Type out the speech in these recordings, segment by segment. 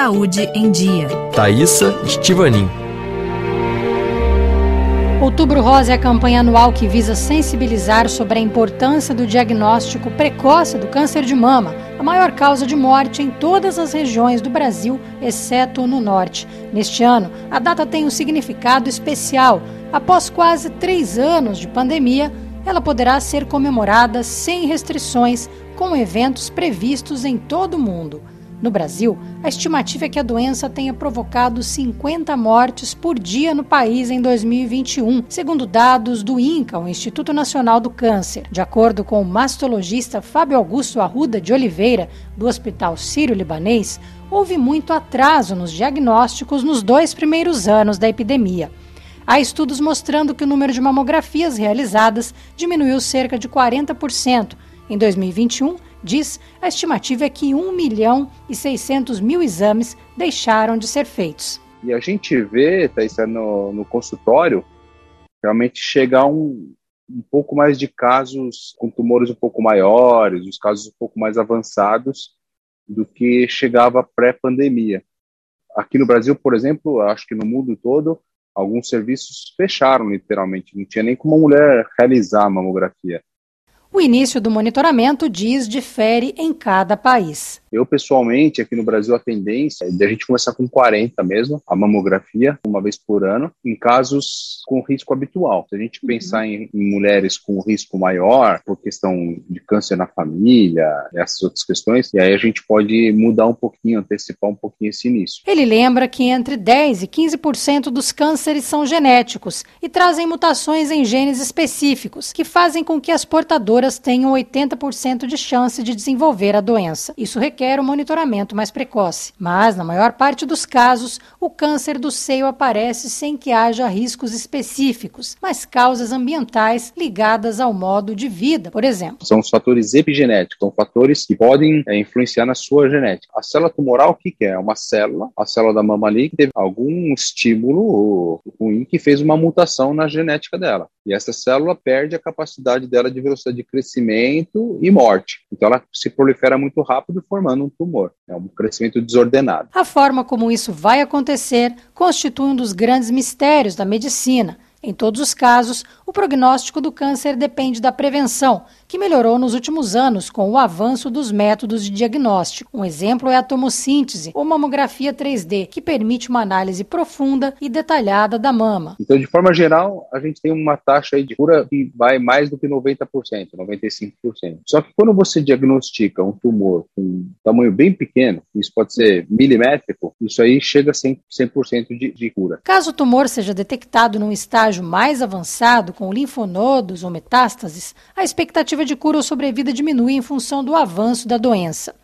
Saúde em Dia. Thaisa Estivanin. Outubro Rosa é a campanha anual que visa sensibilizar sobre a importância do diagnóstico precoce do câncer de mama, a maior causa de morte em todas as regiões do Brasil, exceto no norte. Neste ano, a data tem um significado especial. Após quase três anos de pandemia, ela poderá ser comemorada sem restrições, com eventos previstos em todo o mundo. No Brasil, a estimativa é que a doença tenha provocado 50 mortes por dia no país em 2021, segundo dados do INCA, o Instituto Nacional do Câncer. De acordo com o mastologista Fábio Augusto Arruda de Oliveira, do Hospital Sírio-Libanês, houve muito atraso nos diagnósticos nos dois primeiros anos da epidemia. Há estudos mostrando que o número de mamografias realizadas diminuiu cerca de 40%. Em 2021, diz, a estimativa é que 1 milhão e 600 mil exames deixaram de ser feitos. E a gente vê, Thaisa, no, no consultório, realmente chegar um, um pouco mais de casos com tumores um pouco maiores, os casos um pouco mais avançados do que chegava pré-pandemia. Aqui no Brasil, por exemplo, acho que no mundo todo, alguns serviços fecharam literalmente, não tinha nem como a mulher realizar a mamografia. O início do monitoramento diz difere em cada país. Eu, pessoalmente, aqui no Brasil, a tendência é de a gente começar com 40 mesmo, a mamografia, uma vez por ano, em casos com risco habitual. Se a gente pensar em, em mulheres com risco maior, por questão de câncer na família, essas outras questões, e aí a gente pode mudar um pouquinho, antecipar um pouquinho esse início. Ele lembra que entre 10 e 15% dos cânceres são genéticos e trazem mutações em genes específicos, que fazem com que as portadoras tenham 80% de chance de desenvolver a doença. Isso requer um monitoramento mais precoce. Mas, na maior parte dos casos, o câncer do seio aparece sem que haja riscos específicos, mas causas ambientais ligadas ao modo de vida, por exemplo. São os fatores epigenéticos, são fatores que podem é, influenciar na sua genética. A célula tumoral, o que, que é? É uma célula, a célula da mama ali, que teve algum estímulo ruim que fez uma mutação na genética dela. E essa célula perde a capacidade dela de velocidade de crescimento e morte. Então ela se prolifera muito rápido, formando um tumor. É um crescimento desordenado. A forma como isso vai acontecer constitui um dos grandes mistérios da medicina. Em todos os casos, o prognóstico do câncer depende da prevenção, que melhorou nos últimos anos com o avanço dos métodos de diagnóstico. Um exemplo é a tomossíntese, ou mamografia 3D, que permite uma análise profunda e detalhada da mama. Então, de forma geral, a gente tem uma taxa de cura que vai mais do que 90%, 95%. Só que quando você diagnostica um tumor com um tamanho bem pequeno, isso pode ser milimétrico, isso aí chega a 100%, 100 de, de cura. Caso o tumor seja detectado num estágio mais avançado, com linfonodos ou metástases, a expectativa de cura ou sobrevida diminui em função do avanço da doença.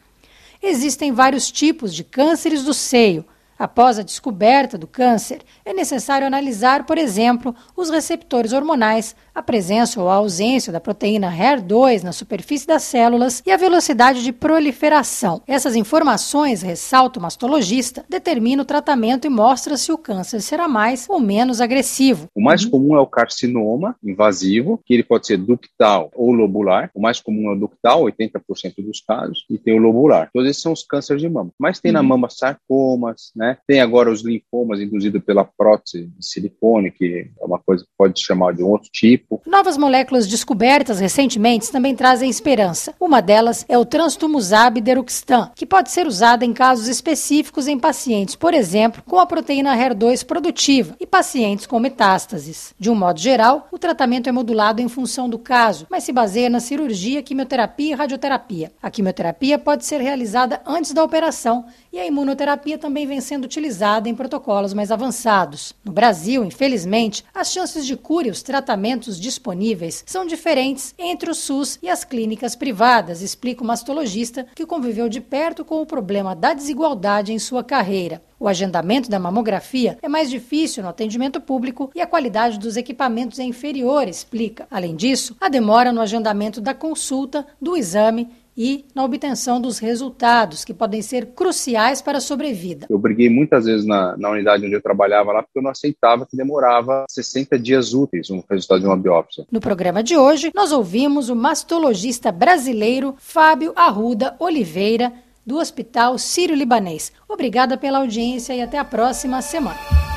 Existem vários tipos de cânceres do seio, Após a descoberta do câncer, é necessário analisar, por exemplo, os receptores hormonais, a presença ou a ausência da proteína HER2 na superfície das células e a velocidade de proliferação. Essas informações, ressalta o mastologista, determinam o tratamento e mostra se o câncer será mais ou menos agressivo. O mais comum é o carcinoma invasivo, que ele pode ser ductal ou lobular. O mais comum é o ductal, 80% dos casos, e tem o lobular. Todos esses são os cânceres de mama. Mas tem na uhum. mama sarcomas, né? Né? Tem agora os linfomas induzidos pela prótese de silicone, que é uma coisa que pode chamar de um outro tipo. Novas moléculas descobertas recentemente também trazem esperança. Uma delas é o transtumuzab deruxtan, que pode ser usada em casos específicos em pacientes, por exemplo, com a proteína HER2 produtiva e pacientes com metástases. De um modo geral, o tratamento é modulado em função do caso, mas se baseia na cirurgia, quimioterapia e radioterapia. A quimioterapia pode ser realizada antes da operação e a imunoterapia também vem sendo utilizada em protocolos mais avançados. No Brasil, infelizmente, as chances de cura e os tratamentos disponíveis são diferentes entre o SUS e as clínicas privadas, explica o mastologista que conviveu de perto com o problema da desigualdade em sua carreira. O agendamento da mamografia é mais difícil no atendimento público e a qualidade dos equipamentos é inferior, explica. Além disso, a demora no agendamento da consulta, do exame e na obtenção dos resultados, que podem ser cruciais para a sobrevida. Eu briguei muitas vezes na, na unidade onde eu trabalhava lá, porque eu não aceitava que demorava 60 dias úteis um resultado de uma biópsia. No programa de hoje, nós ouvimos o mastologista brasileiro Fábio Arruda Oliveira, do Hospital Sírio-Libanês. Obrigada pela audiência e até a próxima semana.